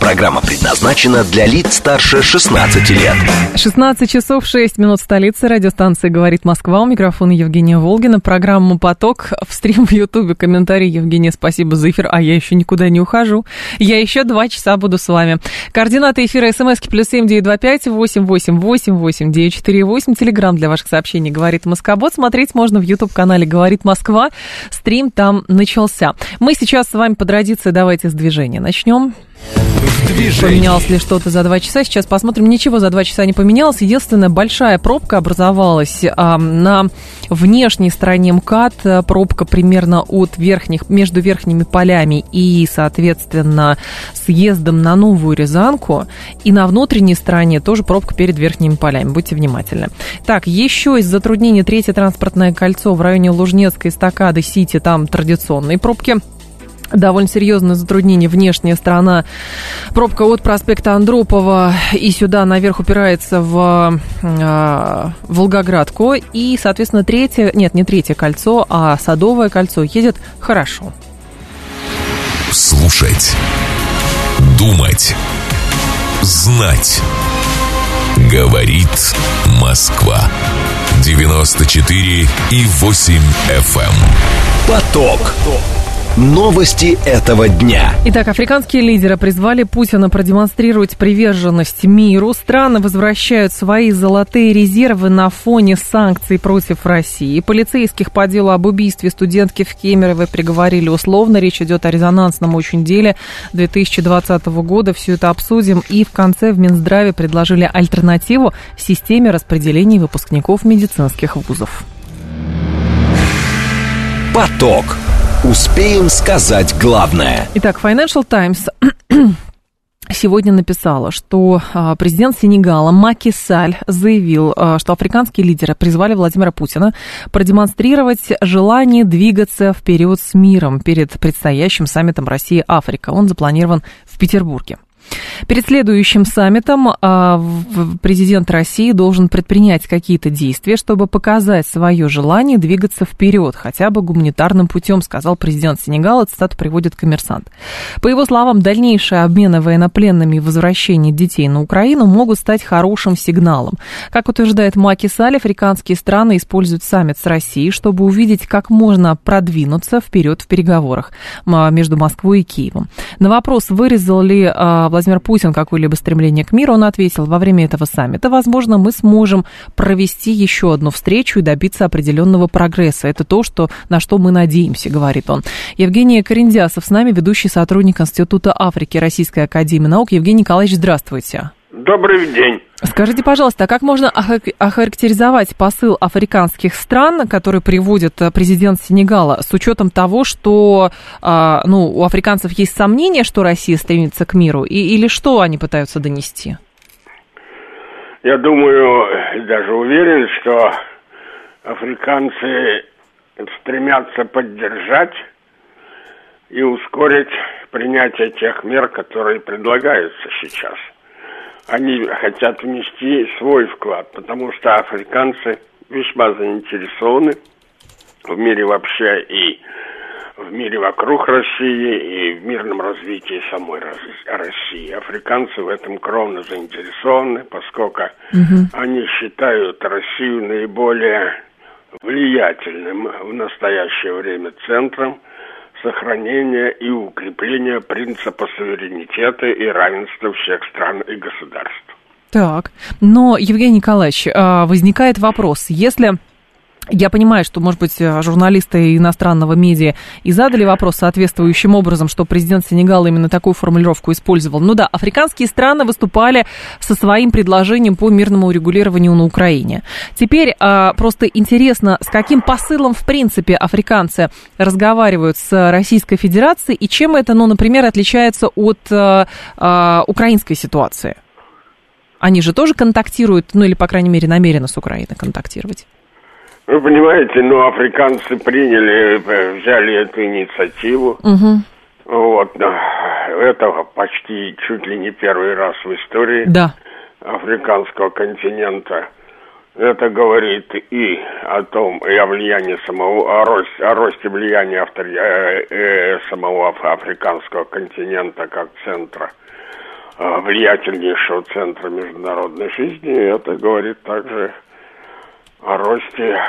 Программа предназначена для лиц старше 16 лет. 16 часов 6 минут столицы. Радиостанция «Говорит Москва». У микрофона Евгения Волгина. Программа «Поток». В стрим в Ютубе. Комментарий. Евгения, спасибо за эфир. А я еще никуда не ухожу. Я еще два часа буду с вами. Координаты эфира смски плюс семь девять два пять восемь восемь восемь восемь девять четыре восемь. Телеграмм для ваших сообщений «Говорит Москобот». Смотреть можно в Ютуб-канале «Говорит Москва». Стрим там начался. Мы сейчас с вами по традиции давайте с движения начнем. Поменялось ли что-то за два часа? Сейчас посмотрим. Ничего за два часа не поменялось. Единственная большая пробка образовалась а, на внешней стороне МКАД. Пробка примерно от верхних, между верхними полями и, соответственно, съездом на Новую Рязанку. И на внутренней стороне тоже пробка перед верхними полями. Будьте внимательны. Так, еще из затруднений третье транспортное кольцо в районе Лужнецкой эстакады Сити. Там традиционные пробки довольно серьезное затруднение внешняя сторона. Пробка от проспекта Андропова и сюда наверх упирается в э, Волгоградку. И, соответственно, третье, нет, не третье кольцо, а Садовое кольцо едет хорошо. Слушать. Думать. Знать. Говорит Москва. 94 и 8 FM. Эм. Поток. Поток. Новости этого дня. Итак, африканские лидеры призвали Путина продемонстрировать приверженность миру. Страны возвращают свои золотые резервы на фоне санкций против России. Полицейских по делу об убийстве студентки в Кемерово приговорили условно. Речь идет о резонансном очень деле 2020 года. Все это обсудим. И в конце в Минздраве предложили альтернативу системе распределения выпускников медицинских вузов. Поток. Успеем сказать главное. Итак, Financial Times сегодня написала, что а, президент Сенегала Маки Саль заявил, а, что африканские лидеры призвали Владимира Путина продемонстрировать желание двигаться вперед с миром перед предстоящим саммитом России-Африка. Он запланирован в Петербурге. Перед следующим саммитом а, президент России должен предпринять какие-то действия, чтобы показать свое желание двигаться вперед, хотя бы гуманитарным путем, сказал президент Сенегала, цитату приводит коммерсант. По его словам, дальнейшие обмены военнопленными и возвращение детей на Украину могут стать хорошим сигналом. Как утверждает Маки Саль, африканские страны используют саммит с Россией, чтобы увидеть, как можно продвинуться вперед в переговорах между Москвой и Киевом. На вопрос, вырезал ли а, Владимир Путин какое-либо стремление к миру, он ответил, во время этого саммита, возможно, мы сможем провести еще одну встречу и добиться определенного прогресса. Это то, что, на что мы надеемся, говорит он. Евгений Кариндясов с нами, ведущий сотрудник Института Африки Российской Академии Наук. Евгений Николаевич, здравствуйте. Добрый день. Скажите, пожалуйста, а как можно охарактеризовать посыл африканских стран, который приводит э, президент Сенегала, с учетом того, что а, ну, у африканцев есть сомнения, что Россия стремится к миру, и, или что они пытаются донести? Я думаю, даже уверен, что африканцы стремятся поддержать и ускорить принятие тех мер, которые предлагаются сейчас – они хотят внести свой вклад, потому что африканцы весьма заинтересованы в мире вообще и в мире вокруг России и в мирном развитии самой России. Африканцы в этом кровно заинтересованы, поскольку угу. они считают Россию наиболее влиятельным в настоящее время центром сохранения и укрепления принципа суверенитета и равенства всех стран и государств. Так, но, Евгений Николаевич, а, возникает вопрос, если я понимаю, что, может быть, э, журналисты иностранного медиа и задали вопрос соответствующим образом, что президент Сенегала именно такую формулировку использовал. Ну да, африканские страны выступали со своим предложением по мирному урегулированию на Украине. Теперь а, просто интересно, с каким посылом, в принципе, африканцы разговаривают с Российской Федерацией и чем это, ну, например, отличается от а, а, украинской ситуации? Они же тоже контактируют, ну или, по крайней мере, намерены с Украиной контактировать. Вы понимаете, ну, африканцы приняли, э, взяли эту инициативу. Угу. Вот, это почти чуть ли не первый раз в истории. Да. африканского континента. Это говорит и о том, и о влиянии самого, о росте, о росте влияния автори, э, э, самого африканского континента как центра, э, влиятельнейшего центра международной жизни. Это говорит также о росте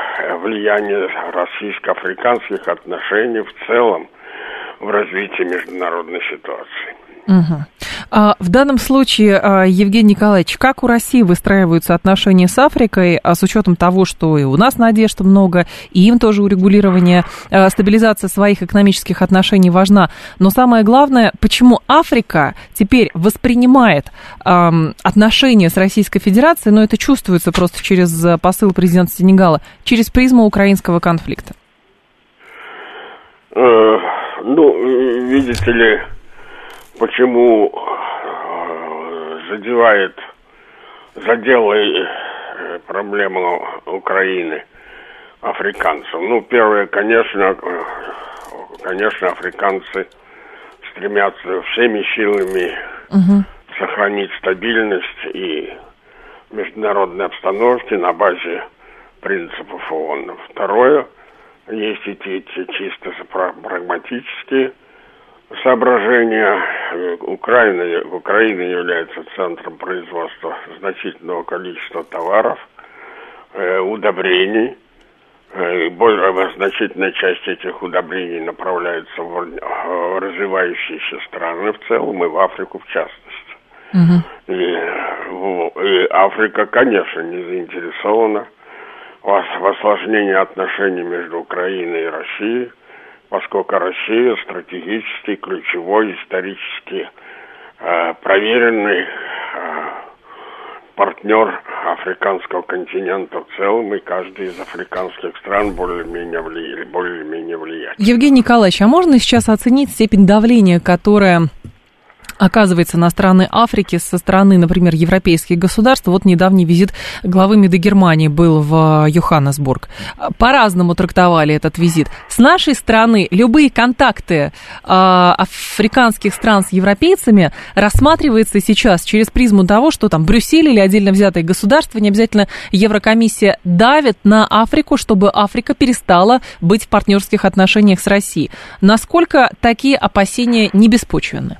влияния российско-африканских отношений в целом в развитии международной ситуации. Угу. А, в данном случае, а, Евгений Николаевич, как у России выстраиваются отношения с Африкой, а с учетом того, что и у нас надежд много, и им тоже урегулирование, стабилизация своих экономических отношений важна. Но самое главное, почему Африка теперь воспринимает отношения с Российской Федерацией, но это чувствуется просто через посыл президента Сенегала, через призму украинского конфликта? Э, ну, видите ли, почему э, задевает, задела э, проблему Украины африканцам. Ну, первое, конечно, конечно, африканцы стремятся всеми силами угу. сохранить стабильность и международной обстановки на базе принципов ООН. Второе, есть эти, эти чисто прагматические соображения. Украина, Украина является центром производства значительного количества товаров, э, удобрений. Э, более, значительная часть этих удобрений направляется в, в развивающиеся страны в целом и в Африку в частности. Угу. И, и Африка, конечно, не заинтересована в осложнении отношений между Украиной и Россией поскольку Россия стратегический, ключевой, исторически э, проверенный э, партнер африканского континента в целом, и каждый из африканских стран более-менее влияет, более-менее влияет. Евгений Николаевич, а можно сейчас оценить степень давления, которое оказывается на страны Африки со стороны, например, европейских государств. Вот недавний визит главы МИДа Германии был в Йоханнесбург. По-разному трактовали этот визит. С нашей стороны любые контакты э, африканских стран с европейцами рассматривается сейчас через призму того, что там Брюссель или отдельно взятые государства, не обязательно Еврокомиссия, давит на Африку, чтобы Африка перестала быть в партнерских отношениях с Россией. Насколько такие опасения не беспочвенны?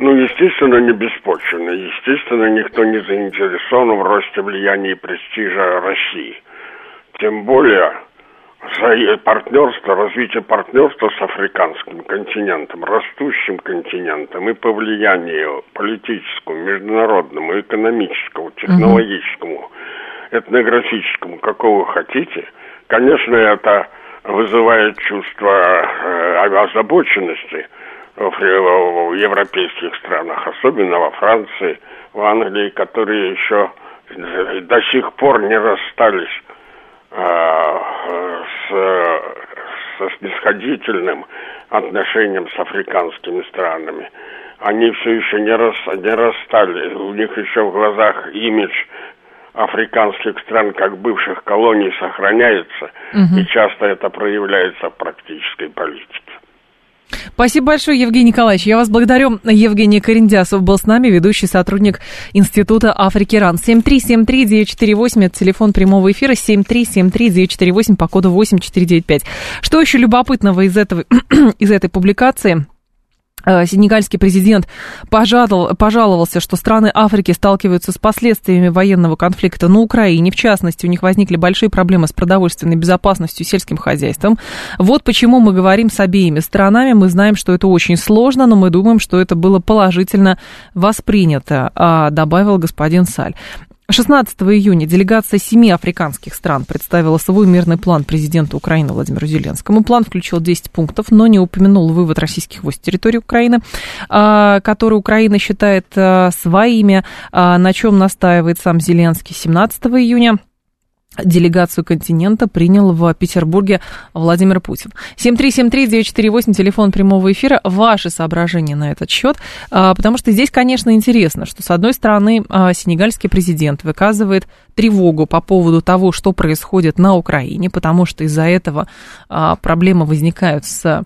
Ну, естественно, не беспочвенно. Естественно, никто не заинтересован в росте влияния и престижа России. Тем более партнерство, развитие партнерства с африканским континентом, растущим континентом и по влиянию политическому, международному, экономическому, технологическому, этнографическому, какого хотите, конечно, это вызывает чувство э, озабоченности – в европейских странах, особенно во Франции, в Англии, которые еще до сих пор не расстались а, с, со снисходительным отношением с африканскими странами. Они все еще не, рас, не расстали. У них еще в глазах имидж африканских стран как бывших колоний сохраняется, угу. и часто это проявляется в практической политике. Спасибо большое, Евгений Николаевич. Я вас благодарю. Евгений Корендясов был с нами, ведущий сотрудник Института Африки РАН. 7373948, это телефон прямого эфира, 7373948 по коду 8495. Что еще любопытного из, этого, из этой публикации? Э, сенегальский президент пожаловал, пожаловался, что страны Африки сталкиваются с последствиями военного конфликта на Украине. В частности, у них возникли большие проблемы с продовольственной безопасностью и сельским хозяйством. Вот почему мы говорим с обеими сторонами. Мы знаем, что это очень сложно, но мы думаем, что это было положительно воспринято, а, добавил господин Саль. 16 июня делегация семи африканских стран представила свой мирный план президенту Украины Владимиру Зеленскому. План включил 10 пунктов, но не упомянул вывод российских войск с территории Украины, а, который Украина считает а, своими, а, на чем настаивает сам Зеленский 17 июня делегацию континента принял в Петербурге Владимир Путин. 7373948, телефон прямого эфира. Ваши соображения на этот счет, а, потому что здесь, конечно, интересно, что, с одной стороны, а, сенегальский президент выказывает тревогу по поводу того, что происходит на Украине, потому что из-за этого а, проблемы возникают с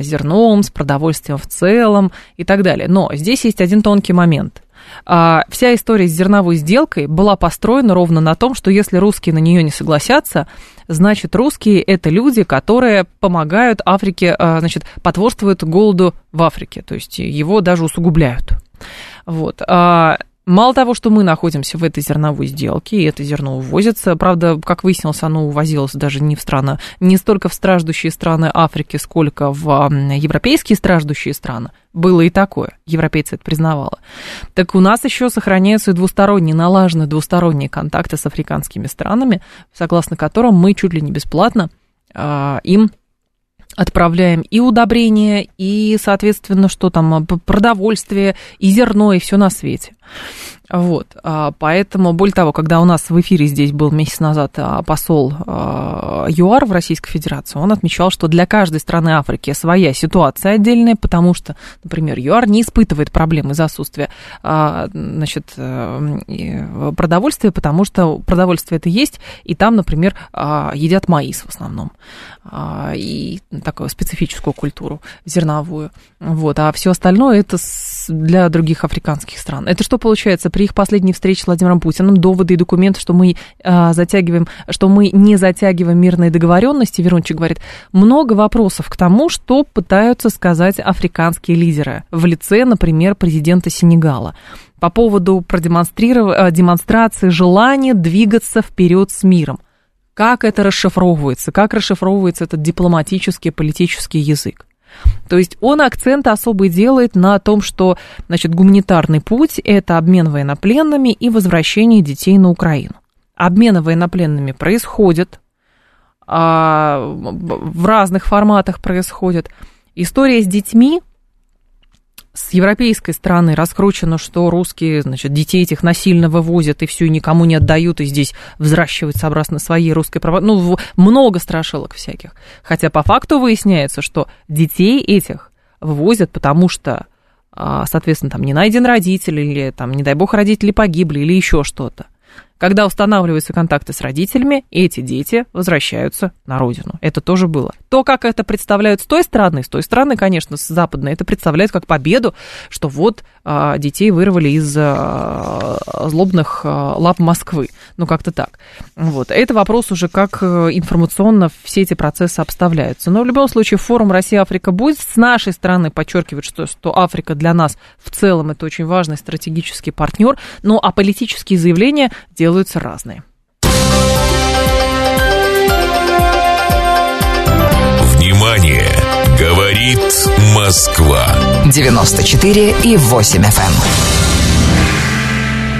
зерном, с продовольствием в целом и так далее. Но здесь есть один тонкий момент – А, вся история с зерновой сделкой была построена ровно на том, что если русские на нее не согласятся, значит, русские это люди, которые помогают Африке, а, значит, потворствуют голоду в Африке, то есть его даже усугубляют. Вот. А, Мало того, что мы находимся в этой зерновой сделке, и это зерно увозится, правда, как выяснилось, оно увозилось даже не в страны, не столько в страждущие страны Африки, сколько в европейские страждущие страны. Было и такое, европейцы это признавали. Так у нас еще сохраняются двусторонние, налаженные двусторонние контакты с африканскими странами, согласно которым мы чуть ли не бесплатно э, им отправляем и удобрения, и, соответственно, что там, продовольствие, и зерно, и все на свете. Вот, а, поэтому, более того, когда у нас в эфире здесь был месяц назад а, посол а, ЮАР в Российской Федерации, он отмечал, что для каждой страны Африки своя ситуация отдельная, потому что, например, ЮАР не испытывает проблемы из-за отсутствия значит, э, продовольствия, потому что продовольствие это есть, и там, например, едят маис в основном, и такую специфическую культуру зерновую. Вот, а все остальное это для других африканских стран. Это что получается? При их последней встрече с Владимиром Путиным доводы и документы, что мы а, затягиваем, что мы не затягиваем мирные договоренности, Верунчик говорит, много вопросов к тому, что пытаются сказать африканские лидеры в лице, например, президента Сенегала по поводу продемонстрирования демонстрации желания двигаться вперед с миром. Как это расшифровывается? Как расшифровывается этот дипломатический, политический язык? То есть он акцент особый делает на том, что значит, гуманитарный путь – это обмен военнопленными и возвращение детей на Украину. Обмены военнопленными происходят, а, в разных форматах происходят. История с детьми с европейской стороны раскручено, что русские, значит, детей этих насильно вывозят и все, и никому не отдают, и здесь взращивают сообразно своей русской права. Ну, много страшилок всяких. Хотя по факту выясняется, что детей этих вывозят, потому что, а, соответственно, там не найден родитель, или там, не дай бог, родители погибли, или еще что-то. Когда устанавливаются контакты с родителями, эти дети возвращаются на родину. Это тоже было. То, как это представляют с той стороны, с той стороны, конечно, с западной, это представляют как победу, что вот а, детей вырвали из а, злобных а, лап Москвы. Ну, как-то так. Вот. Это вопрос уже, как э, информационно все эти процессы обставляются. Но в любом случае форум Россия-Африка будет. С нашей стороны подчеркивать, что, что Африка для нас в целом это очень важный стратегический партнер. Ну, а политические заявления делаются разные. Внимание! Говорит Москва. 94 и 8 FM.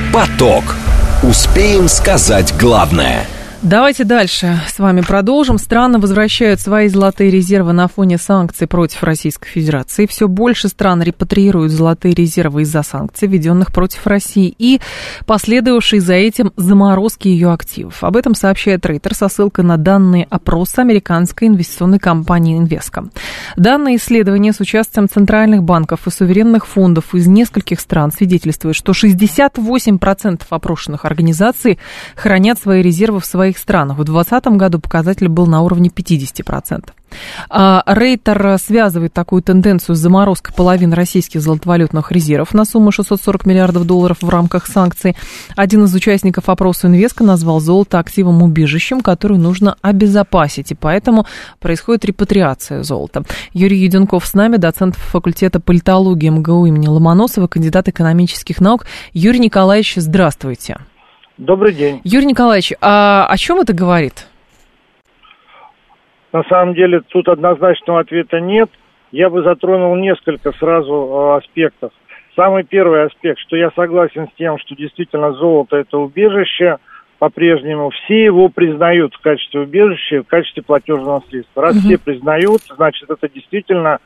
Эм. Поток. Успеем сказать главное – Давайте дальше с вами продолжим. Страны возвращают свои золотые резервы на фоне санкций против Российской Федерации. Все больше стран репатриируют золотые резервы из-за санкций, введенных против России, и последовавшей за этим заморозки ее активов. Об этом сообщает Рейтер со ссылкой на данные опроса американской инвестиционной компании Инвеска. Данные исследования с участием центральных банков и суверенных фондов из нескольких стран свидетельствуют, что 68% опрошенных организаций хранят свои резервы в своих своих странах. В 2020 году показатель был на уровне 50%. А Рейтер связывает такую тенденцию с заморозкой половины российских золотовалютных резервов на сумму 640 миллиардов долларов в рамках санкций. Один из участников опроса Инвеска назвал золото активом убежищем, которое нужно обезопасить, и поэтому происходит репатриация золота. Юрий Юденков с нами, доцент факультета политологии МГУ имени Ломоносова, кандидат экономических наук. Юрий Николаевич, здравствуйте. Добрый день. Юрий Николаевич, а о чем это говорит? На самом деле тут однозначного ответа нет. Я бы затронул несколько сразу э, аспектов. Самый первый аспект, что я согласен с тем, что действительно золото это убежище, по-прежнему все его признают в качестве убежища, в качестве платежного средства. Раз угу. все признают, значит это действительно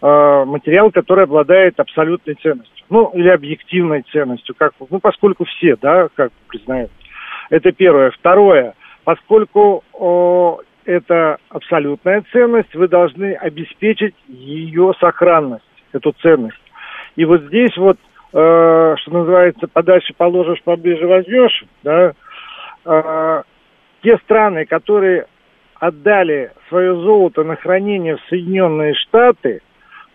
э, материал, который обладает абсолютной ценностью ну, или объективной ценностью, как, ну, поскольку все, да, как признают. Это первое. Второе, поскольку о, это абсолютная ценность, вы должны обеспечить ее сохранность, эту ценность. И вот здесь вот, э, что называется, подальше положишь, поближе возьмешь, да, э, те страны, которые отдали свое золото на хранение в Соединенные Штаты,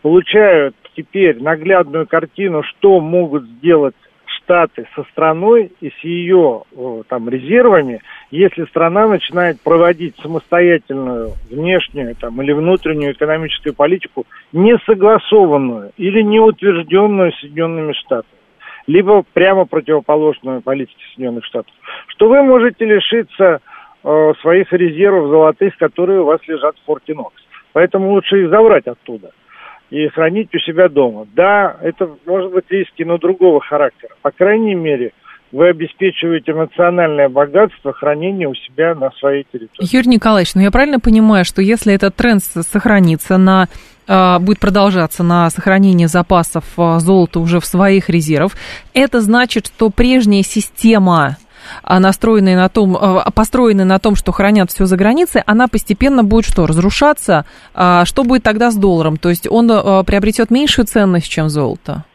получают теперь наглядную картину, что могут сделать Штаты со страной и с ее там, резервами, если страна начинает проводить самостоятельную внешнюю там, или внутреннюю экономическую политику, не согласованную или не утвержденную Соединенными Штатами, либо прямо противоположную политике Соединенных Штатов, что вы можете лишиться э, своих резервов золотых, которые у вас лежат в Форте Нокс. Поэтому лучше их забрать оттуда и хранить у себя дома. Да, это может быть риски, но другого характера. По крайней мере, вы обеспечиваете национальное богатство хранения у себя на своей территории. Юрий Николаевич, ну я правильно понимаю, что если этот тренд сохранится на а, будет продолжаться на сохранение запасов а, золота уже в своих резервах, это значит, что прежняя система настроенные на том, построенные на том, что хранят все за границей, она постепенно будет что, разрушаться? Что будет тогда с долларом? То есть он приобретет меньшую ценность, чем золото?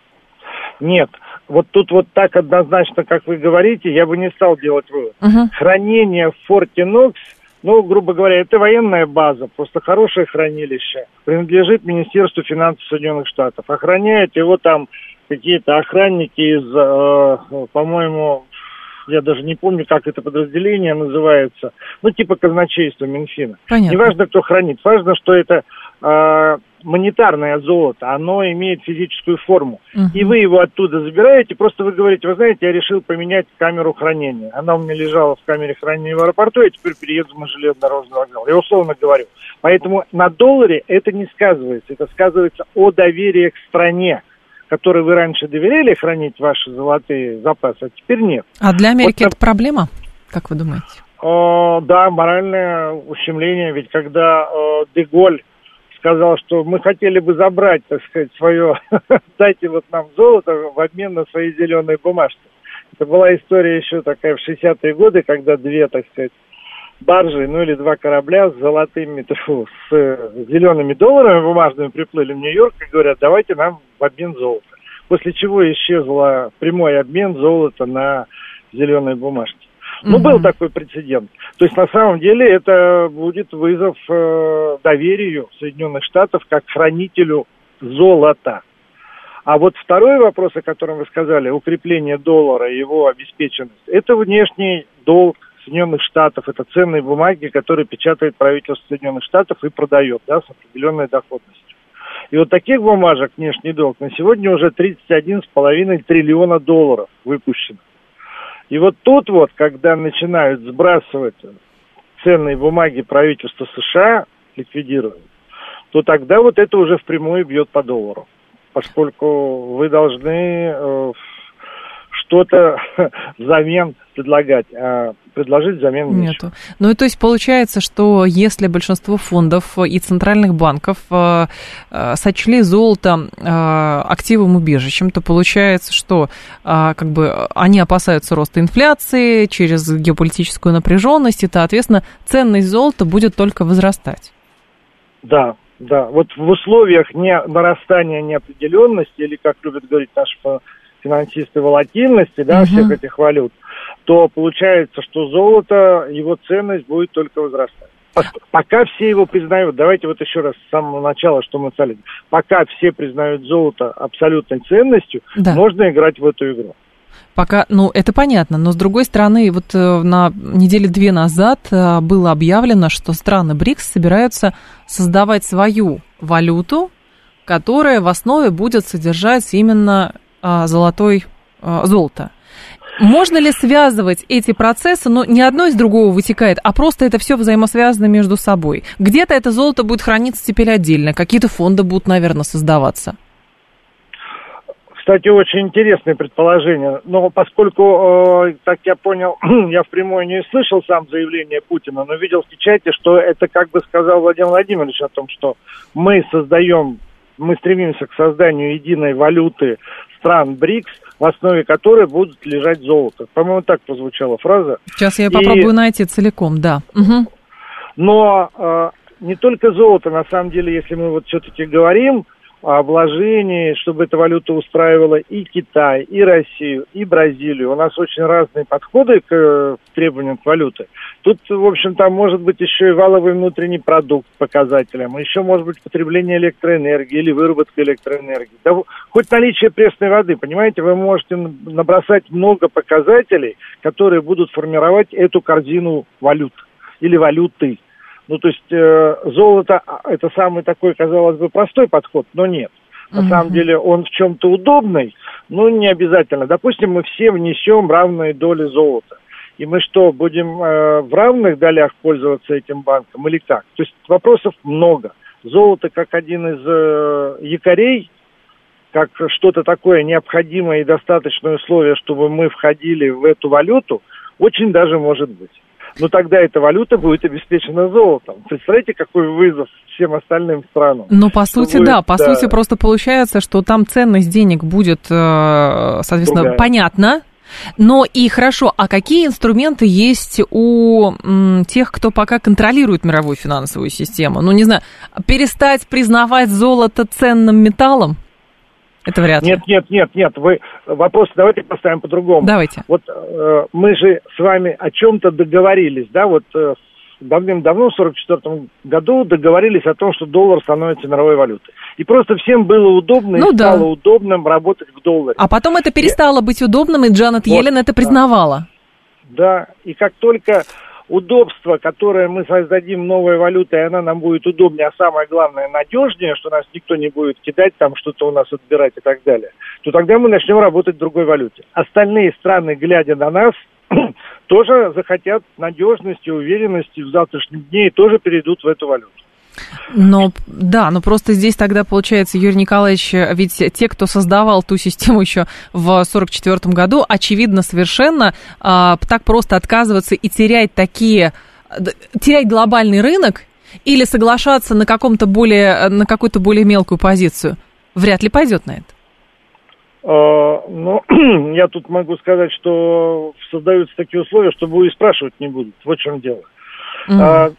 Нет. Вот тут вот так однозначно, как вы говорите, я бы не стал делать вывод. Угу. Хранение в форте Нокс, ну, грубо говоря, это военная база, просто хорошее хранилище. Принадлежит Министерству финансов Соединенных Штатов. Охраняют его там какие-то охранники из, э, по-моему, я даже не помню, как это подразделение называется, ну, типа казначейства Минфина. Понятно. Неважно, кто хранит, важно, что это э, монетарное золото, оно имеет физическую форму. Угу. И вы его оттуда забираете, просто вы говорите, вы знаете, я решил поменять камеру хранения. Она у меня лежала в камере хранения в аэропорту, я теперь перееду на железнодорожный вокзал. Я условно говорю. Поэтому на долларе это не сказывается. Это сказывается о доверии к стране которой вы раньше доверяли хранить ваши золотые запасы, а теперь нет. А для Америки вот, это проблема, как вы думаете? Э, да, моральное ущемление. Ведь когда э, Деголь сказал, что мы хотели бы забрать, так сказать, свое, дайте вот нам золото в обмен на свои зеленые бумажки. Это была история еще такая в 60-е годы, когда две, так сказать, баржи, ну или два корабля с золотыми, фу, с зелеными долларами бумажными приплыли в Нью-Йорк и говорят, давайте нам в обмен золото. После чего исчезла прямой обмен золота на зеленые бумажки. Ну, угу. был такой прецедент. То есть, на самом деле, это будет вызов э, доверию Соединенных Штатов как хранителю золота. А вот второй вопрос, о котором вы сказали, укрепление доллара, его обеспеченность, это внешний долг Соединенных Штатов, это ценные бумаги, которые печатает правительство Соединенных Штатов и продает, да, с определенной доходностью. И вот таких бумажек внешний долг на сегодня уже 31,5 триллиона долларов выпущено. И вот тут вот, когда начинают сбрасывать ценные бумаги правительства США, ликвидировать, то тогда вот это уже впрямую бьет по доллару. Поскольку вы должны э, что-то взамен предлагать, а предложить взамен нечего. Нету. Ну и то есть получается, что если большинство фондов и центральных банков э, э, сочли золото э, активом убежищем, то получается, что э, как бы они опасаются роста инфляции через геополитическую напряженность, и, соответственно, ценность золота будет только возрастать. Да, да. Вот в условиях не нарастания неопределенности, или, как любят говорить наши финансисты, волатильности, да, угу. всех этих валют, то получается, что золото, его ценность будет только возрастать. Пока все его признают, давайте вот еще раз с самого начала, что мы стали. Пока все признают золото абсолютной ценностью, да. можно играть в эту игру. Пока, ну, это понятно, но с другой стороны, вот э, на неделе две назад э, было объявлено, что страны БРИКС собираются создавать свою валюту, которая в основе будет содержать именно золотой, а, золото. Можно ли связывать эти процессы, но не одно из другого вытекает, а просто это все взаимосвязано между собой? Где-то это золото будет храниться теперь отдельно, какие-то фонды будут, наверное, создаваться. Кстати, очень интересное предположение. Но поскольку, э, так я понял, я впрямую не слышал сам заявление Путина, но видел в печати, что это как бы сказал Владимир Владимирович о том, что мы создаем, мы стремимся к созданию единой валюты стран БРИКС, в основе которой будут лежать золото. По-моему, так прозвучала фраза. Сейчас я и... попробую найти целиком, да. Угу. Но э, не только золото, на самом деле, если мы вот все-таки говорим обложении, чтобы эта валюта устраивала и Китай, и Россию, и Бразилию. У нас очень разные подходы к э, требованиям к валюте. Тут, в общем, там может быть еще и валовый внутренний продукт показателем, еще может быть потребление электроэнергии или выработка электроэнергии. Да, хоть наличие пресной воды, понимаете, вы можете набросать много показателей, которые будут формировать эту корзину валют или валюты. Ну, то есть э, золото а, это самый такой, казалось бы, простой подход, но нет. На угу. самом деле он в чем-то удобный, но не обязательно. Допустим, мы все внесем равные доли золота. И мы что, будем э, в равных долях пользоваться этим банком или как? То есть вопросов много. Золото как один из э, якорей, как что-то такое необходимое и достаточное условие, чтобы мы входили в эту валюту, очень даже может быть но тогда эта валюта будет обеспечена золотом. Представляете, какой вызов всем остальным странам? Ну, по сути, будет, да. По да. сути, просто получается, что там ценность денег будет, э, соответственно, Другая. понятна, но и хорошо, а какие инструменты есть у м, тех, кто пока контролирует мировую финансовую систему? Ну, не знаю, перестать признавать золото ценным металлом? Это вряд ли. Нет, нет, нет, нет. Вы вопрос давайте поставим по-другому. Давайте. Вот э, мы же с вами о чем-то договорились, да, вот э, давным-давно, в 1944 году, договорились о том, что доллар становится мировой валютой. И просто всем было удобно ну, и да. стало удобным работать в долларе. А потом это перестало Я... быть удобным, и Джанет вот, Йеллен это признавала. Да, и как только удобство, которое мы создадим новой валютой, она нам будет удобнее, а самое главное, надежнее, что нас никто не будет кидать, там что-то у нас отбирать и так далее, то тогда мы начнем работать в другой валюте. Остальные страны, глядя на нас, тоже захотят надежности, уверенности в завтрашнем дне и тоже перейдут в эту валюту. Но да, но просто здесь тогда получается, Юрий Николаевич, ведь те, кто создавал ту систему еще в 1944 году, очевидно совершенно а, так просто отказываться и терять такие, терять глобальный рынок или соглашаться на каком-то более, на какую-то более мелкую позицию, вряд ли пойдет на это. А, ну, я тут могу сказать, что создаются такие условия, что его и спрашивать не будут. Вот в чем дело. Mm. А,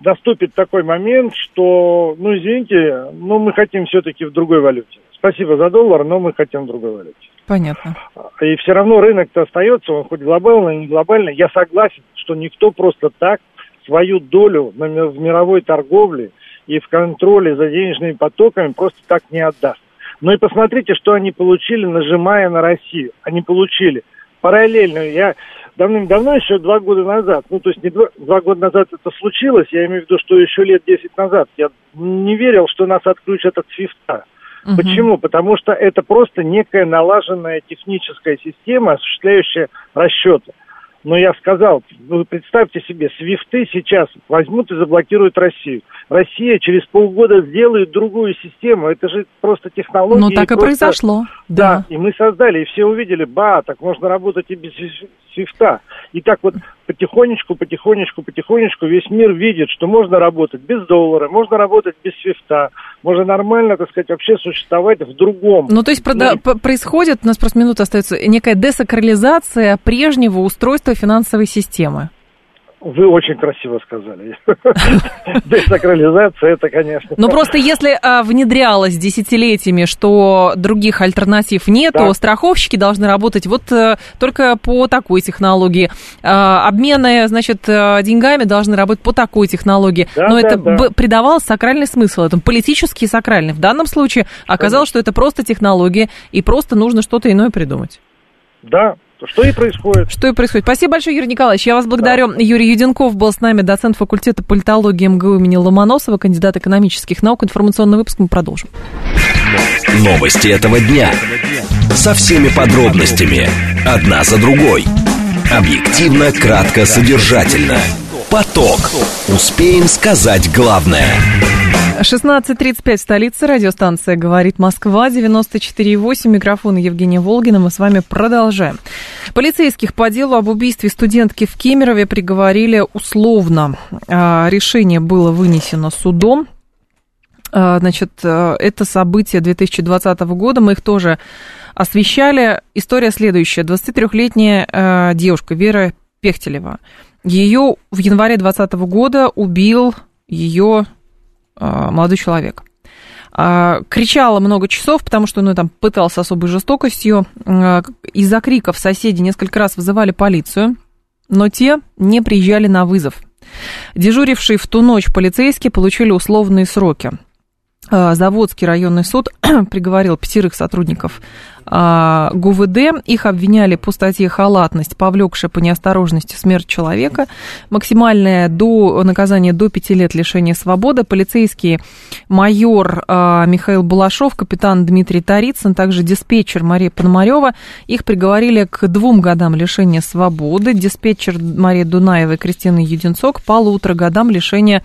наступит такой момент, что, ну, извините, но мы хотим все-таки в другой валюте. Спасибо за доллар, но мы хотим в другой валюте. Понятно. И все равно рынок-то остается, он хоть глобальный, не глобальный. Я согласен, что никто просто так свою долю в мировой торговле и в контроле за денежными потоками просто так не отдаст. Но и посмотрите, что они получили, нажимая на Россию. Они получили параллельно. Я давным-давно, еще два года назад, ну, то есть не два, два года назад это случилось, я имею в виду, что еще лет десять назад, я не верил, что нас отключат от свифта. Угу. Почему? Потому что это просто некая налаженная техническая система, осуществляющая расчеты. Но я сказал, вы представьте себе, свифты сейчас возьмут и заблокируют Россию. Россия через полгода сделает другую систему. Это же просто технология. Ну, так и, просто... произошло. Да. да, и мы создали, и все увидели, ба, так можно работать и без свифта. И так вот потихонечку, потихонечку, потихонечку весь мир видит, что можно работать без доллара, можно работать без свифта, можно нормально, так сказать, вообще существовать в другом. Ну, то есть ну, происходит, у нас просто минута остается, некая десакрализация прежнего устройства финансовой системы. Вы очень красиво сказали. Десакрализация, это, конечно. Ну, просто если а, внедрялось десятилетиями, что других альтернатив нет, то страховщики должны работать вот а, только по такой технологии. А, обмены, значит, а, деньгами должны работать по такой технологии. Но это да. придавало сакральный смысл этому, политический и сакральный. В данном случае оказалось, что это просто технология, и просто нужно что-то иное придумать. Да, что и происходит. Что и происходит. Спасибо большое, Юрий Николаевич. Я вас благодарю. Да. Юрий Юденков был с нами, доцент факультета политологии МГУ имени Ломоносова, кандидат экономических наук. Информационный выпуск мы продолжим. Новости этого дня. Со всеми подробностями. Одна за другой. Объективно, кратко, содержательно. Поток. Успеем сказать главное. 16.35 столица, радиостанция «Говорит Москва», 94.8, микрофон Евгения Волгина. Мы с вами продолжаем. Полицейских по делу об убийстве студентки в Кемерове приговорили условно. А, решение было вынесено судом. А, значит, а, это событие 2020 года, мы их тоже освещали. История следующая. 23-летняя девушка Вера Пехтелева. Ее в январе 2020 года убил ее а, молодой человек. а, кричала много часов, потому что ну, там пытался особой жестокостью. А, из-за криков соседи несколько раз вызывали полицию, но те не приезжали на вызов. Дежурившие в ту ночь полицейские получили условные сроки. А, Заводский районный суд приговорил пятерых сотрудников а, ГУВД. Их обвиняли по статье «Халатность, повлекшая по неосторожности смерть человека». Максимальное до, наказание до пяти лет лишения свободы. Полицейские майор а, Михаил Балашов, капитан Дмитрий Тарицын, также диспетчер Мария Пономарева. Их приговорили к двум годам лишения свободы. Диспетчер Мария Дунаева и Кристина Юдинцок к полутора годам лишения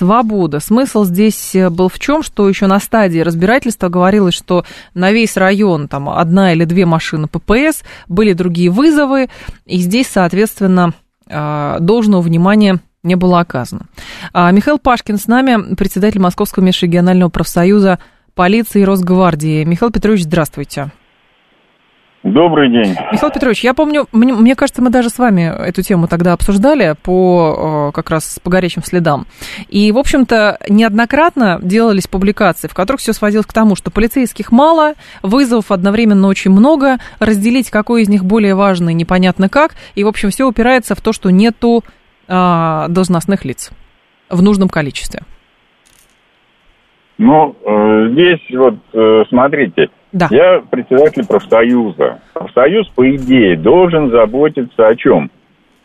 свободы. Смысл здесь был в чем, что еще на стадии разбирательства говорилось, что на весь район там одна или две машины ППС, были другие вызовы, и здесь, соответственно, а, должного внимания не было оказано. А, Михаил Пашкин с нами, председатель Московского межрегионального профсоюза полиции и Росгвардии. Михаил Петрович, здравствуйте. Добрый день. Михаил Петрович, я помню, мне, мне кажется, мы даже с вами эту тему тогда обсуждали по э, как раз по горячим следам. И, в общем-то, неоднократно делались публикации, в которых все сводилось к тому, что полицейских мало, вызовов одновременно очень много, разделить, какой из них более важный, непонятно как. И, в общем, все упирается в то, что нету э, должностных лиц в нужном количестве. Ну, э, здесь вот, э, смотрите, да. Я председатель профсоюза. Профсоюз, по идее, должен заботиться о чем?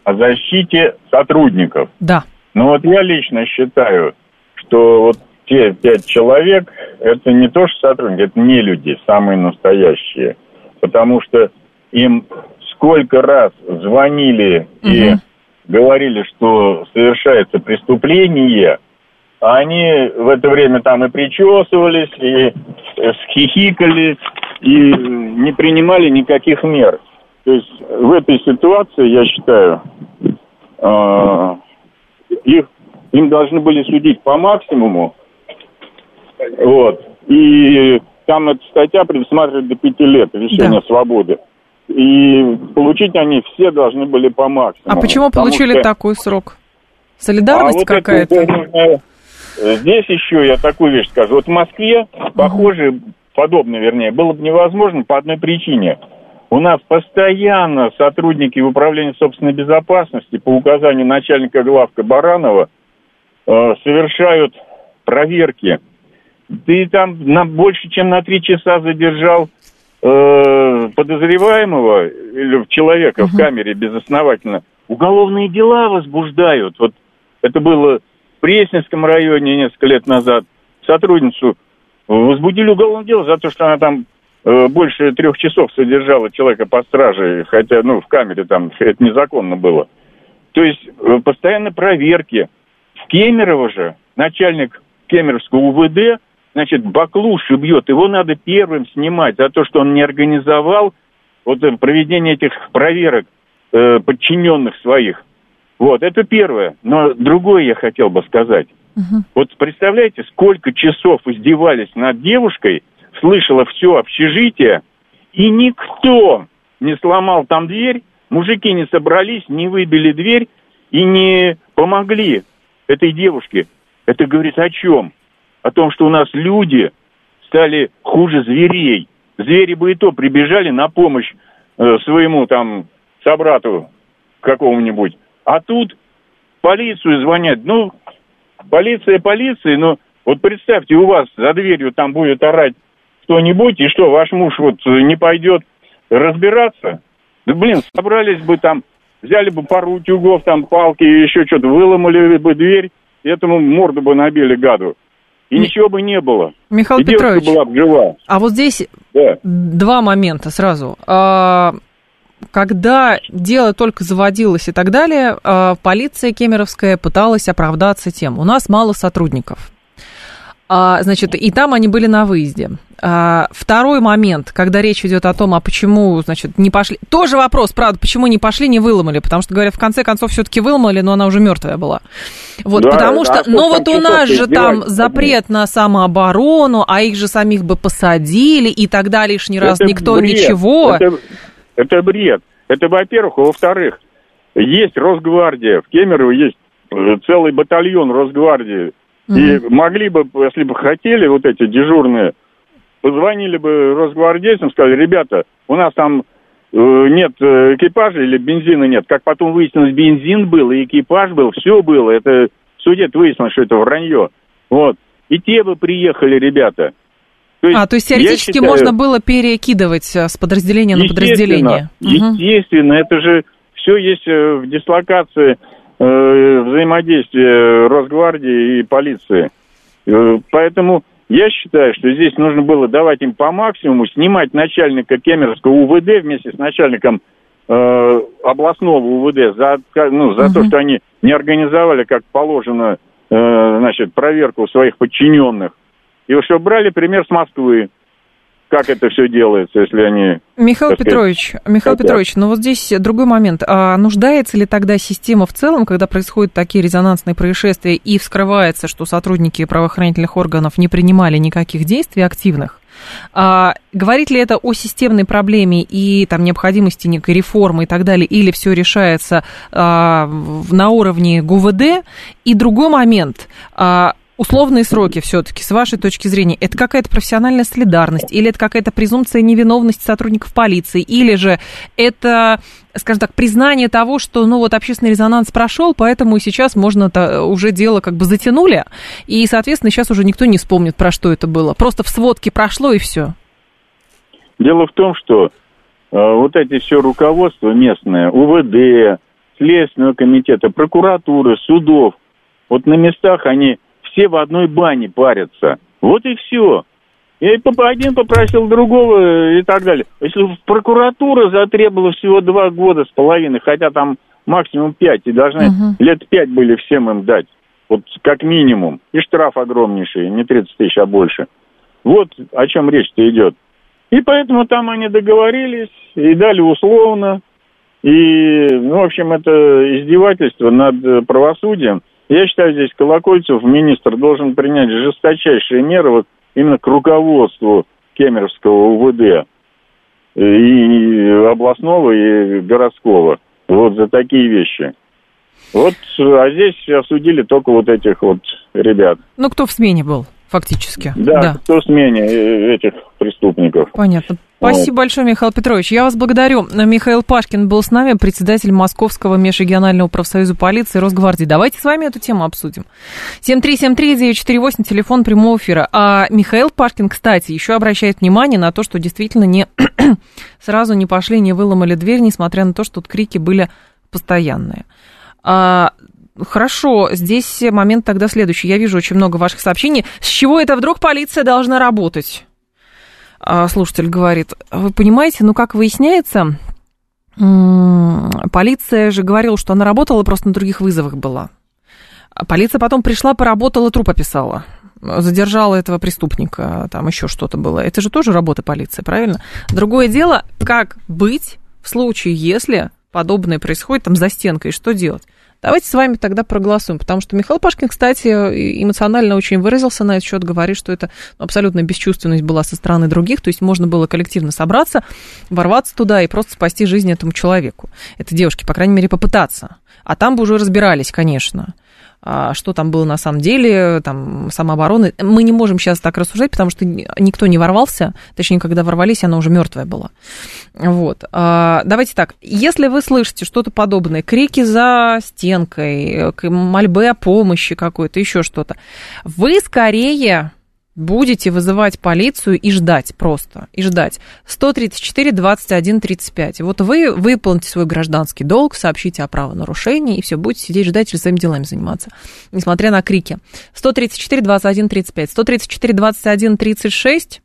О защите сотрудников. Да. Но вот я лично считаю, что вот те пять человек, это не то, что сотрудники, это не люди, самые настоящие. Потому что им сколько раз звонили угу. и говорили, что совершается преступление, а они в это время там и причесывались, и схихикали, и не принимали никаких мер. То есть в этой ситуации, я считаю, э, их, им должны были судить по максимуму. Вот. И там эта статья предусматривает до пяти лет лишения да. свободы. И получить они все должны были по максимуму. А почему получили что... такой срок? Солидарность а какая-то? Вот Здесь еще я такую вещь скажу. Вот в Москве, похоже, подобное, вернее, было бы невозможно по одной причине. У нас постоянно сотрудники в управлении собственной безопасности по указанию начальника главка Баранова э, совершают проверки. Ты там на, больше, чем на три часа задержал э, подозреваемого или человека uh-huh. в камере безосновательно. Уголовные дела возбуждают. Вот это было Пресненском районе несколько лет назад сотрудницу возбудили уголовное дело за то, что она там э, больше трех часов содержала человека по страже, хотя, ну, в камере там это незаконно было. То есть э, постоянно проверки. В Кемерово же начальник Кемеровского УВД, значит, баклуши бьет. Его надо первым снимать за то, что он не организовал вот э, проведение этих проверок э, подчиненных своих. Вот, это первое. Но другое я хотел бы сказать. Угу. Вот представляете, сколько часов издевались над девушкой, слышала все общежитие, и никто не сломал там дверь, мужики не собрались, не выбили дверь и не помогли этой девушке. Это говорит о чем? О том, что у нас люди стали хуже зверей. Звери бы и то прибежали на помощь э, своему там собрату какому-нибудь. А тут полицию звонят. Ну, полиция полиции, но вот представьте, у вас за дверью там будет орать кто-нибудь, и что, ваш муж вот не пойдет разбираться? Да, блин, собрались бы там, взяли бы пару утюгов, там, палки, еще что-то, выломали бы дверь, и этому морду бы набили гаду. И ничего бы не было. Михаил и Петрович, была бы жива. а вот здесь да. два момента сразу. А, когда дело только заводилось и так далее, а, полиция кемеровская пыталась оправдаться тем, у нас мало сотрудников. А, значит, и там они были на выезде. А, второй момент, когда речь идет о том, а почему, значит, не пошли. Тоже вопрос, правда, почему не пошли, не выломали. Потому что, говорят, в конце концов, все-таки выломали, но она уже мертвая была. Вот, да, потому да, что, но вот у нас же там запрет на самооборону, а их же самих бы посадили и тогда лишний раз это никто бред. ничего. Это, это бред. Это, во-первых. Во-вторых, есть Росгвардия. В Кемерово есть э, целый батальон Росгвардии. И могли бы, если бы хотели, вот эти дежурные, позвонили бы росгвардейцам, сказали, ребята, у нас там э, нет э, экипажа или бензина нет. Как потом выяснилось, бензин был и экипаж был, все было. Это в суде выяснилось, что это вранье. Вот. И те бы приехали, ребята. То есть, а, то есть теоретически считаю, можно было перекидывать э, с подразделения на подразделение. Естественно, угу. это же все есть э, в дислокации э, взаимодействия Росгвардии и полиции. Э, поэтому я считаю, что здесь нужно было давать им по максимуму, снимать начальника Кемеровского УВД вместе с начальником э, областного УВД за, ну, за угу. то, что они не организовали, как положено, э, значит, проверку своих подчиненных. И что брали пример с Москвы. Как это все делается, если они... Михаил Петрович, сказать, Михаил хотят. Петрович, ну вот здесь другой момент. А нуждается ли тогда система в целом, когда происходят такие резонансные происшествия и вскрывается, что сотрудники правоохранительных органов не принимали никаких действий активных? А, говорит ли это о системной проблеме и там необходимости некой реформы и так далее, или все решается а, на уровне ГУВД? И другой момент. А, условные сроки все-таки, с вашей точки зрения, это какая-то профессиональная солидарность, или это какая-то презумпция невиновности сотрудников полиции, или же это, скажем так, признание того, что, ну, вот общественный резонанс прошел, поэтому сейчас можно -то уже дело как бы затянули, и, соответственно, сейчас уже никто не вспомнит, про что это было. Просто в сводке прошло, и все. Дело в том, что э, вот эти все руководство местное, УВД, Следственного комитета, прокуратуры, судов, вот на местах они все в одной бане парятся. Вот и все. И один попросил другого и так далее. Если прокуратура затребовала всего два года с половиной, хотя там максимум пять, и должны угу. лет пять были всем им дать. Вот как минимум. И штраф огромнейший, не 30 тысяч, а больше. Вот о чем речь-то идет. И поэтому там они договорились и дали условно. И, ну, в общем, это издевательство над правосудием. Я считаю, здесь Колокольцев, министр, должен принять жесточайшие меры вот именно к руководству Кемеровского УВД и областного, и городского. Вот за такие вещи. Вот, а здесь осудили только вот этих вот ребят. Ну, кто в смене был? Фактически. Да, да. кто смене э, этих преступников. Понятно. Спасибо вот. большое, Михаил Петрович. Я вас благодарю. Михаил Пашкин был с нами, председатель Московского межрегионального профсоюза полиции Росгвардии. Давайте с вами эту тему обсудим. 7373948, телефон прямого эфира. А Михаил Пашкин, кстати, еще обращает внимание на то, что действительно не сразу не пошли, не выломали дверь, несмотря на то, что тут крики были постоянные. А, Хорошо, здесь момент тогда следующий. Я вижу очень много ваших сообщений. С чего это вдруг полиция должна работать? А, слушатель говорит, вы понимаете, ну как выясняется, полиция же говорила, что она работала, просто на других вызовах была. А полиция потом пришла, поработала, труп описала задержала этого преступника, там еще что-то было. Это же тоже работа полиции, правильно? Другое дело, как быть в случае, если подобное происходит там за стенкой, что делать? Давайте с вами тогда проголосуем, потому что Михаил Пашкин, кстати, эмоционально очень выразился на этот счет, говорит, что это абсолютная бесчувственность была со стороны других, то есть можно было коллективно собраться, ворваться туда и просто спасти жизнь этому человеку, этой девушке, по крайней мере, попытаться. А там бы уже разбирались, конечно. А, что там было на самом деле, там, самообороны. Мы не можем сейчас так рассуждать, потому что никто не ворвался, точнее, когда ворвались, она уже мертвая была. Вот. А, давайте так, если вы слышите что-то подобное, крики за стенкой, мольбы о помощи какой-то, еще что-то, вы скорее будете вызывать полицию и ждать просто, и ждать. 134 21 35. Вот вы выполните свой гражданский долг, сообщите о правонарушении, и все, будете сидеть ждать или своими делами заниматься, несмотря на крики. 134 21 35. 134 21 36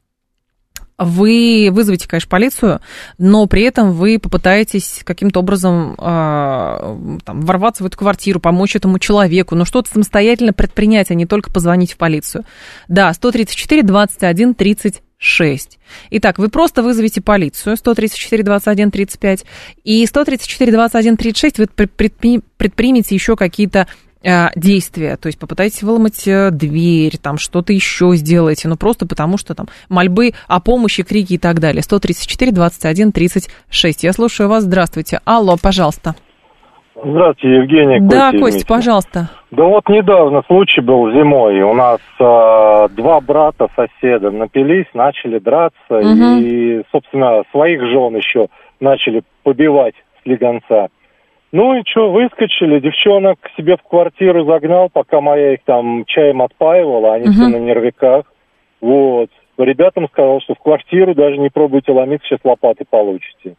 вы вызовете, конечно, полицию, но при этом вы попытаетесь каким-то образом э, там, ворваться в эту квартиру, помочь этому человеку, но что-то самостоятельно предпринять, а не только позвонить в полицию. Да, 134 21 36. Итак, вы просто вызовете полицию 134 21 35 и 134 21 36 вы предпримете еще какие-то действия, то есть попытайтесь выломать э, дверь, там что-то еще сделайте, ну просто потому что там мольбы о помощи, крики и так далее. 134, 21, 36. Я слушаю вас, здравствуйте. Алло, пожалуйста. Здравствуйте, Евгений. Да, Костя, Костя, пожалуйста. Да вот недавно случай был зимой. У нас э, два брата соседа напились, начали драться Мгм. и, собственно, своих жен еще начали побивать слегонца. Ну и что, выскочили, девчонок к себе в квартиру загнал, пока моя их там чаем отпаивала, они Мгм. все на нервиках. Вот. Ребятам сказал, что в квартиру даже не пробуйте ломиться, сейчас лопаты получите.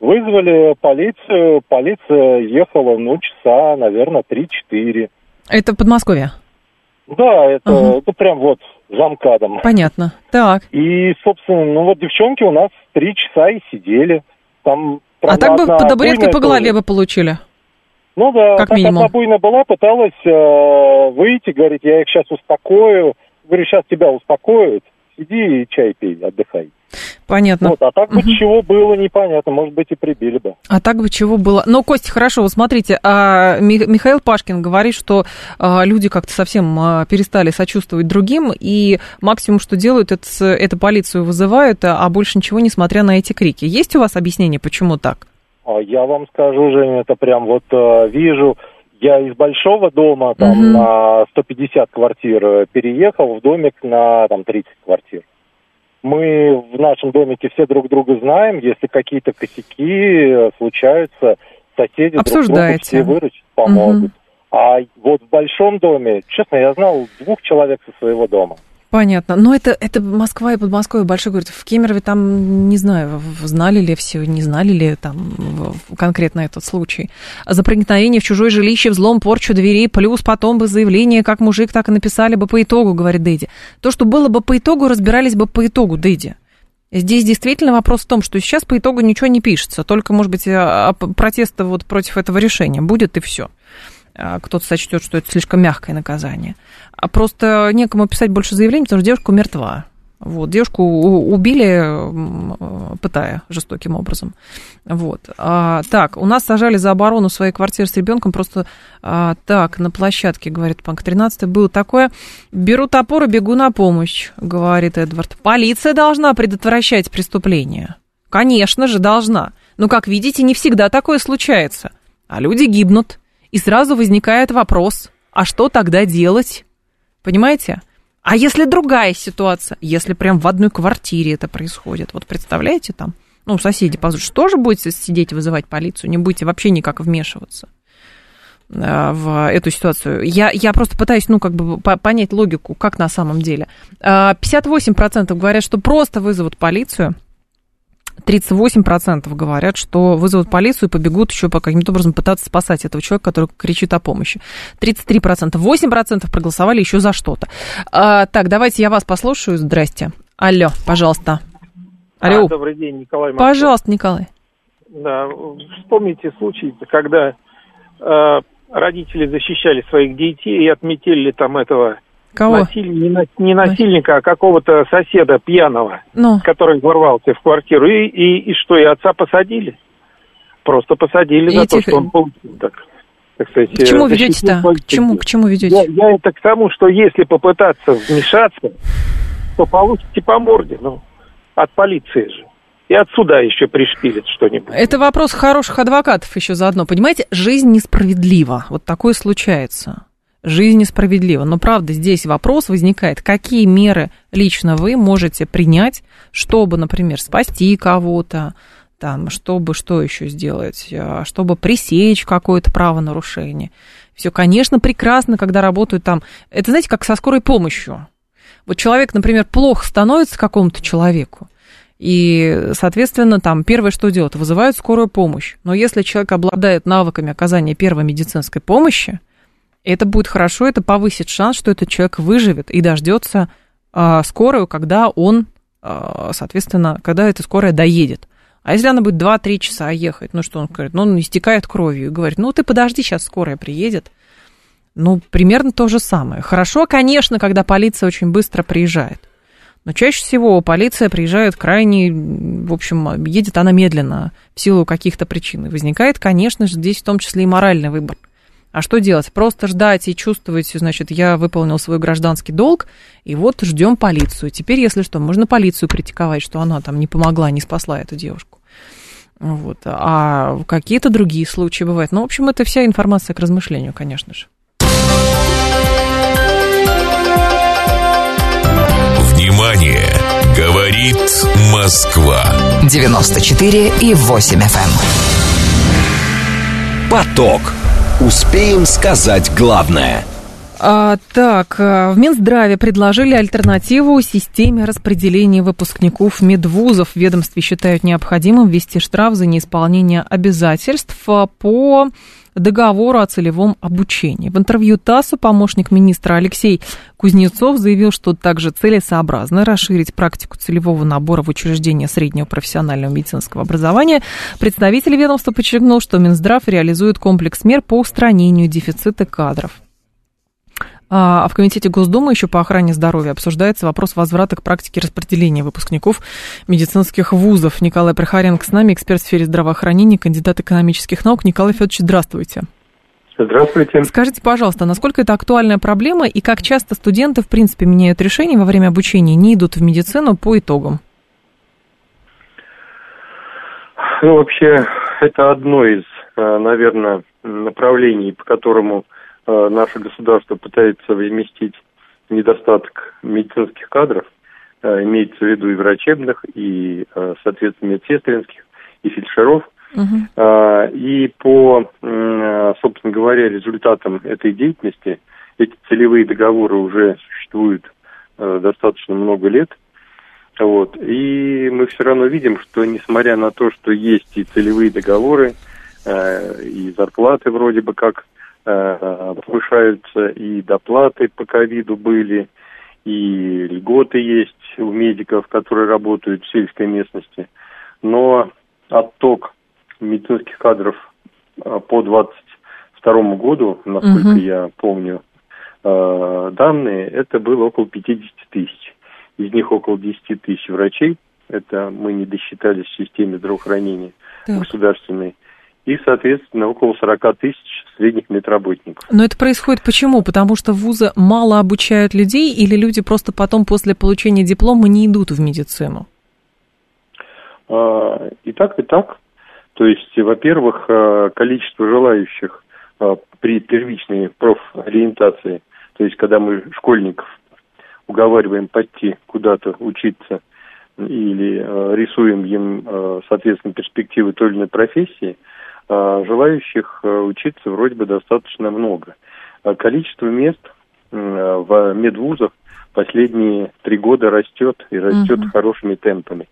Вызвали полицию, полиция ехала, ну, часа, наверное, 3-4. Это Подмосковье. Да, это, Ага. это прям вот замкадом. Понятно. Так. И, собственно, ну вот девчонки у нас три часа и сидели. Там, А правда, так бы по табуреткой буйная по голове бы получили. Ну да, как так минимум. буйная была, пыталась э, выйти, говорит, я их сейчас успокою. Говорю, сейчас тебя успокоят, сиди и чай пей, отдыхай. Понятно. Вот, а так бы Мгм. чего было, непонятно, может быть, и прибили бы. А так бы чего было? Ну, Костя, хорошо, вот смотрите, а Ми- Михаил Пашкин говорит, что а, люди как-то совсем а, перестали сочувствовать другим, и максимум, что делают, это, это полицию вызывают, а а больше ничего, несмотря на эти крики. Есть у вас объяснение, почему так? Я вам скажу, Женя, это прям вот вижу. Я из большого дома там Мгм. на 150 квартир э, переехал в домик на там 30 квартир. Мы в нашем домике все друг друга знаем. Если какие-то косяки э, случаются, соседи друг другу Обсуждаете. все выручат, помогут. А вот в большом доме, честно, я знал двух человек со своего дома. Понятно. Но это, это Москва и Подмосковье большой город. В Кемерове там, не знаю, знали ли все, не знали ли там конкретно этот случай. За проникновение в чужое жилище, взлом, порчу дверей, плюс потом бы заявление, как мужик, так и написали бы по итогу, говорит Дэдди. То, что было бы по итогу, разбирались бы по итогу, Дэдди. Здесь действительно вопрос в том, что сейчас по итогу ничего не пишется, только, может быть, а, а, протеста вот против этого решения будет и все. Кто-то сочтет, что это слишком мягкое наказание. А просто некому писать больше заявлений, потому что девушка мертва. Вот, девушку убили, пытая жестоким образом. Вот. А, так, у нас сажали за оборону своей квартиры с ребенком. Просто а, так, на площадке, говорит Панк 13 было такое. Беру топор и бегу на помощь, говорит Эдвард. Полиция должна предотвращать преступления. Конечно же, должна. Но, как видите, не всегда такое случается. А люди гибнут. И сразу возникает вопрос, а что тогда делать? Понимаете? А если другая ситуация, если прям в одной квартире это происходит, вот представляете там, ну, соседи позволят, что же будете сидеть и вызывать полицию, не будете вообще никак вмешиваться э, в эту ситуацию. Я, я просто пытаюсь, ну, как бы по- понять логику, как на самом деле. Э, 58% говорят, что просто вызовут полицию, 38% говорят, что вызовут полицию и побегут еще по каким-то образом пытаться спасать этого человека, который кричит о помощи. 33%. 8% проголосовали еще за что-то. А, так, давайте я вас послушаю. Здрасте. Алло, пожалуйста. Алло. А, добрый день, Николай Москва. Пожалуйста, Николай. Да, вспомните случай, когда э, родители защищали своих детей и отметили там этого Кого? насиль- не, на- не насильника, а какого-то соседа пьяного, Ну, который ворвался в квартиру. И, и, и что, и отца посадили? Просто посадили И за то, этих- что он был, так, так сказать, к чему э, ведете-то? К чему, к чему Я, ведете? я это к тому, что если попытаться вмешаться, то получите по морде, ну, от полиции же. И отсюда еще пришпилит что-нибудь. Это вопрос хороших адвокатов еще заодно. Понимаете, жизнь несправедлива. Вот такое случается. Жизнь несправедлива. Но правда, здесь вопрос возникает, какие меры лично вы можете принять, чтобы, например, спасти кого-то, там, чтобы что еще сделать, а, чтобы пресечь какое-то правонарушение. Все, конечно, прекрасно, когда работают там. Это, знаете, как со скорой помощью. Вот человек, например, плохо становится какому-то человеку, и, соответственно, там первое, что делают, вызывают скорую помощь. Но если человек обладает навыками оказания первой медицинской помощи, это будет хорошо, это повысит шанс, что этот человек выживет и дождется а, скорую, когда он, а, соответственно, когда эта скорая доедет. А если она будет 2-3 часа ехать, ну что он говорит, ну он истекает кровью и говорит, ну ты подожди, сейчас скорая приедет. Ну, примерно то же самое. Хорошо, конечно, когда полиция очень быстро приезжает. Но чаще всего полиция приезжает крайне, в общем, едет она медленно в силу каких-то причин. И возникает, конечно же, здесь в том числе и моральный выбор. А что делать? Просто ждать и чувствовать, значит, я выполнил свой гражданский долг, и вот ждем полицию. Теперь, если что, можно полицию критиковать, что она там не помогла, не спасла эту девушку. Вот. А какие-то другие случаи бывают. Ну, в общем, это вся информация к размышлению, конечно же. Внимание! Говорит Москва. 94 и 8 FM. эм. Поток. Успеем сказать главное – а, так, а, в Минздраве предложили альтернативу системе распределения выпускников медвузов. Ведомстве считают необходимым ввести штраф за неисполнение обязательств а, по договору о целевом обучении. В интервью ТАССу помощник министра Алексей Кузнецов заявил, что также целесообразно расширить практику целевого набора в учреждения среднего профессионального медицинского образования. Представитель ведомства подчеркнул, что Минздрав реализует комплекс мер по устранению дефицита кадров. А, а в Комитете Госдумы еще по охране здоровья обсуждается вопрос возврата к практике распределения выпускников медицинских вузов. Николай Прохоренко с нами, эксперт в сфере здравоохранения, кандидат экономических наук. Николай Федорович, здравствуйте. Здравствуйте. Скажите, пожалуйста, насколько это актуальная проблема и как часто студенты, в принципе, меняют решение во время обучения, не идут в медицину по итогам? Ну, вообще, это одно из, э, наверное, направлений, по которому наше государство пытается возместить недостаток медицинских кадров, э, имеется в виду и врачебных, и, э, соответственно, медсестринских, и фельдшеров. Uh-huh. И по, собственно говоря, результатам этой деятельности, эти целевые договоры уже существуют достаточно много лет. Вот. И мы все равно видим, что несмотря на то, что есть и целевые договоры, и зарплаты вроде бы как Э, повышаются и доплаты по ковиду были, и льготы есть у медиков, которые работают в сельской местности. Но отток медицинских кадров э, по 22 году, насколько угу. я помню э, данные, это было около 50 тысяч. Из них около 10 тысяч врачей. Это мы не досчитались в системе здравоохранения так. государственной и, соответственно, около 40 тысяч средних медработников. Но это происходит почему? Потому что вузы мало обучают людей или люди просто потом после получения диплома не идут в медицину? А, и так, и так. То есть, во-первых, а, количество желающих а, при первичной профориентации, то есть, когда мы школьников уговариваем пойти куда-то учиться или рисуем им, соответственно, перспективы той или иной профессии – желающих э, учиться вроде бы достаточно много. А количество мест в медвузах последние три года растет и растет угу. хорошими темпами.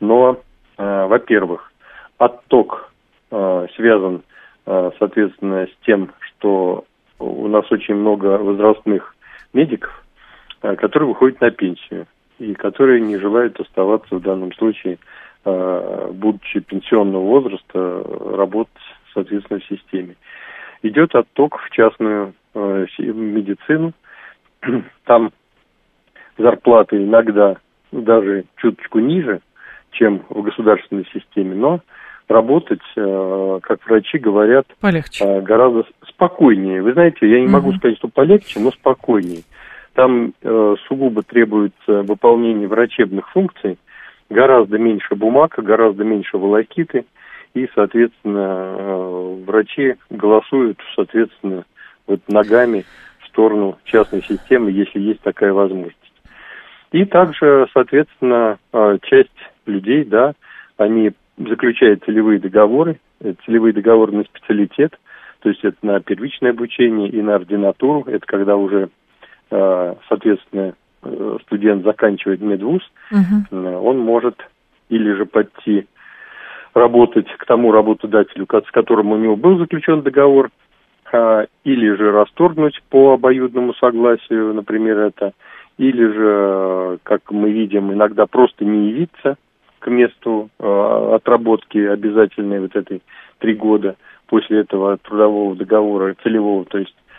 Но, э, во-первых, отток э, связан, соответственно, с тем, что у нас очень много возрастных медиков, которые выходят на пенсию и которые не желают оставаться в данном случае Э, будучи пенсионного возраста, работать, соответственно, в системе. Идет отток в частную э, медицину. Там зарплаты иногда даже чуточку ниже, чем в государственной системе, но работать, э, как врачи говорят, полегче. гораздо спокойнее. Вы знаете, я не угу. могу сказать, что полегче, но спокойнее. Там сугубо требуется выполнение врачебных функций, гораздо меньше бумаг, гораздо меньше волокиты, и, соответственно, э, врачи голосуют, соответственно, вот ногами в сторону частной системы, если есть такая возможность. И также, соответственно, э, часть людей, да, они заключают целевые договоры, э, целевые договоры на специалитет, то есть это на первичное обучение и на ординатуру, это когда уже, соответственно, студент заканчивает медвуз, угу. он может или же пойти работать к тому работодателю, с которым у него был заключен договор, а, или же расторгнуть по обоюдному согласию, например, это, или же, как мы видим, иногда просто не явиться к месту э, отработки обязательной вот этой три года после этого трудового договора целевого, то есть Э,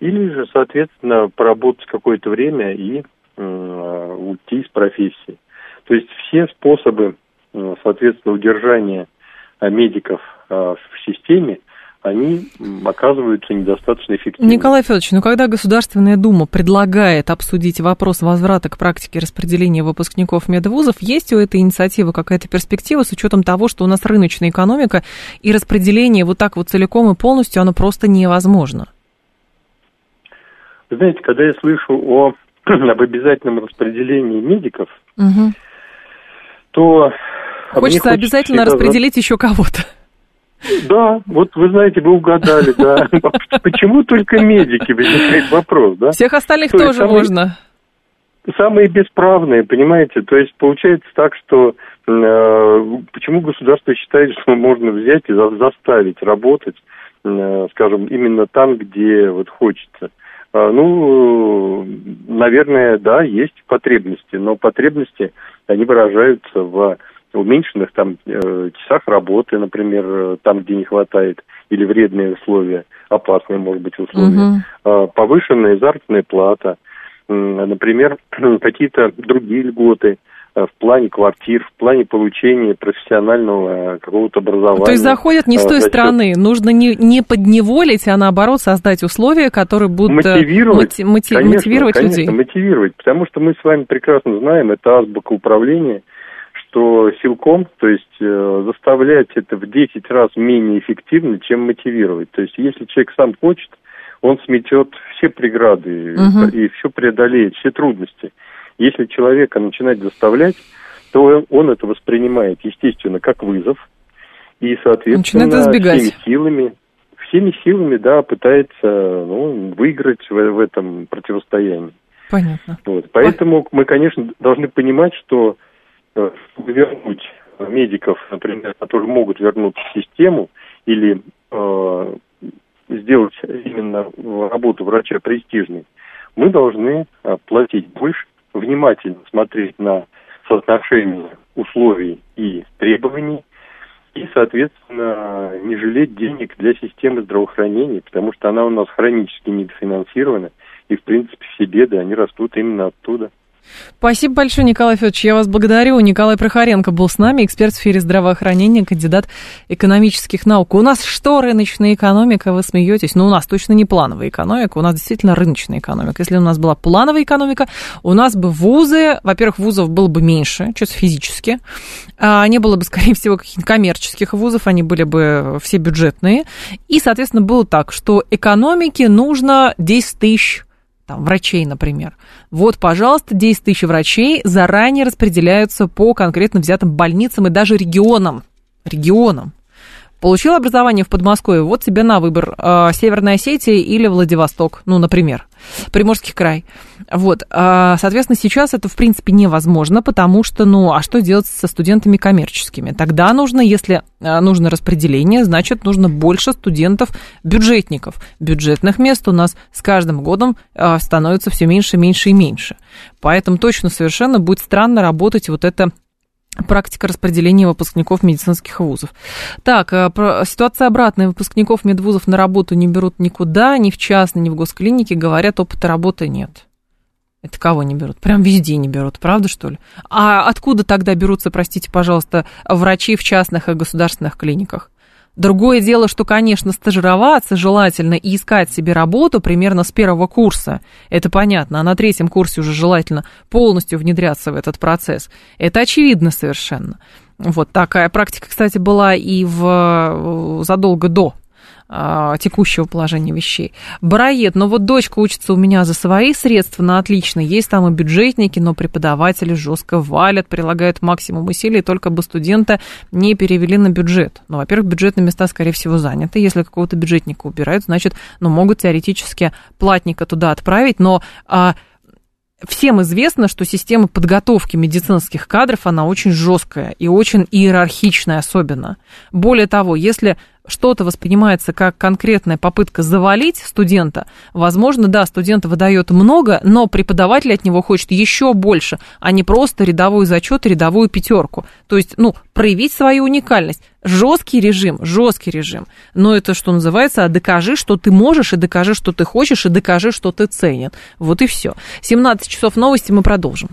или же, соответственно, поработать какое-то время и э, уйти из профессии. То есть все способы, э, соответственно, удержания медиков в системе, они оказываются недостаточно эффективными. Николай Федорович, ну когда Государственная Дума предлагает обсудить вопрос возврата к практике распределения выпускников медвузов, есть у этой инициативы какая-то перспектива с учетом того, что у нас рыночная экономика и распределение вот так вот целиком и полностью, оно просто невозможно? Знаете, когда я слышу о, об обязательном распределении медиков, угу. то... Хочется обязательно распределить еще кого-то. Да, вот вы знаете, вы угадали, да. Почему только медики, возникает вопрос, да? Всех остальных тоже можно. Самые бесправные, понимаете? То есть получается так, что э, почему государство считает, что можно взять и заставить работать, э, скажем, именно там, где вот хочется? Э, ну, наверное, да, есть потребности, но потребности, они выражаются в уменьшенных там э, часах работы, например, там, где не хватает, или вредные условия, опасные, может быть, условия, э, повышенная заработная плата, например, какие-то другие льготы в плане квартир, в плане получения профессионального какого-то образования. То есть заходят не с той счет... стороны, нужно не, не подневолить, а наоборот создать условия, которые будут мотивировать, мотив, мотив, конечно, мотивировать конечно, людей. мотивировать, потому что мы с вами прекрасно знаем, это азбука управления – что силком, то есть э, заставлять это в 10 раз менее эффективно, чем мотивировать. То есть если человек сам хочет, он сметет все преграды угу. и все преодолеет, все трудности. Если человека начинать заставлять, то он это воспринимает, естественно, как вызов. И, соответственно, всеми силами, всеми силами, да, пытается ну, выиграть в, в этом противостоянии. Понятно. Вот. Поэтому мы, конечно, должны понимать, что Э, вернуть медиков, например, которые могут вернуться в систему или э, сделать именно работу врача престижной, мы должны э, платить больше, внимательно смотреть на соотношение условий и требований, и, соответственно, не жалеть денег для системы здравоохранения, потому что она у нас хронически недофинансирована, и, в принципе, все беды, они растут именно оттуда. Спасибо большое, Николай Федорович. Я вас благодарю. Николай Прохоренко был с нами, эксперт в сфере здравоохранения, кандидат экономических наук. У нас что рыночная экономика? Вы смеетесь? Ну, у нас точно не плановая экономика, у нас действительно рыночная экономика. Если у нас была плановая экономика, у нас бы вузы, во-первых, вузов было бы меньше, чисто физически. А не было бы, скорее всего, каких-то коммерческих вузов, они были бы все бюджетные. И, соответственно, было так, что экономике нужно 10 тысяч там, врачей, например. Вот, пожалуйста, 10 тысяч врачей заранее распределяются по конкретно взятым больницам и даже регионам. Регионам. Получил образование в Подмосковье, вот тебе на выбор, э, Северная Осетия или Владивосток, ну, например, Приморский край. Вот, э, соответственно, сейчас это, в принципе, невозможно, потому что, ну, а что делать со студентами коммерческими? Тогда нужно, если э, нужно распределение, значит, нужно больше студентов-бюджетников. Бюджетных мест у нас с каждым годом э, становится все меньше, меньше и меньше. Поэтому точно совершенно будет странно работать вот это практика распределения выпускников медицинских вузов. Так, э, ситуация обратная. Выпускников медвузов на работу не берут никуда, ни в частной, ни в госклинике. Говорят, опыта работы нет. Это кого не берут? Прям везде не берут, правда, что ли? А откуда тогда берутся, простите, пожалуйста, врачи в частных и государственных клиниках? Другое дело, что, конечно, стажироваться желательно и искать себе работу примерно с первого курса. Это понятно. А на третьем курсе уже желательно полностью внедряться в этот процесс. Это очевидно совершенно. Вот такая практика, кстати, была и в, задолго до а, текущего положения вещей. Бароед, но вот дочка учится у меня за свои средства на отлично. Есть там и бюджетники, но преподаватели жестко валят, прилагают максимум усилий, только бы студента не перевели на бюджет. Ну, во-первых, бюджетные места, скорее всего, заняты. Если какого-то бюджетника убирают, значит, ну, могут теоретически платника туда отправить, но... А, Всем известно, что система подготовки медицинских кадров, она очень жесткая и очень иерархичная особенно. Более того, если что-то воспринимается как конкретная попытка завалить студента, возможно, да, студент выдает много, но преподаватель от него хочет еще больше, а не просто рядовой зачет рядовую пятерку. То есть, ну, проявить свою уникальность. Жесткий режим, жесткий режим. Но это, что называется, а докажи, что ты можешь, и докажи, что ты хочешь, и докажи, что ты ценен. Вот и все. 17 часов новости мы продолжим.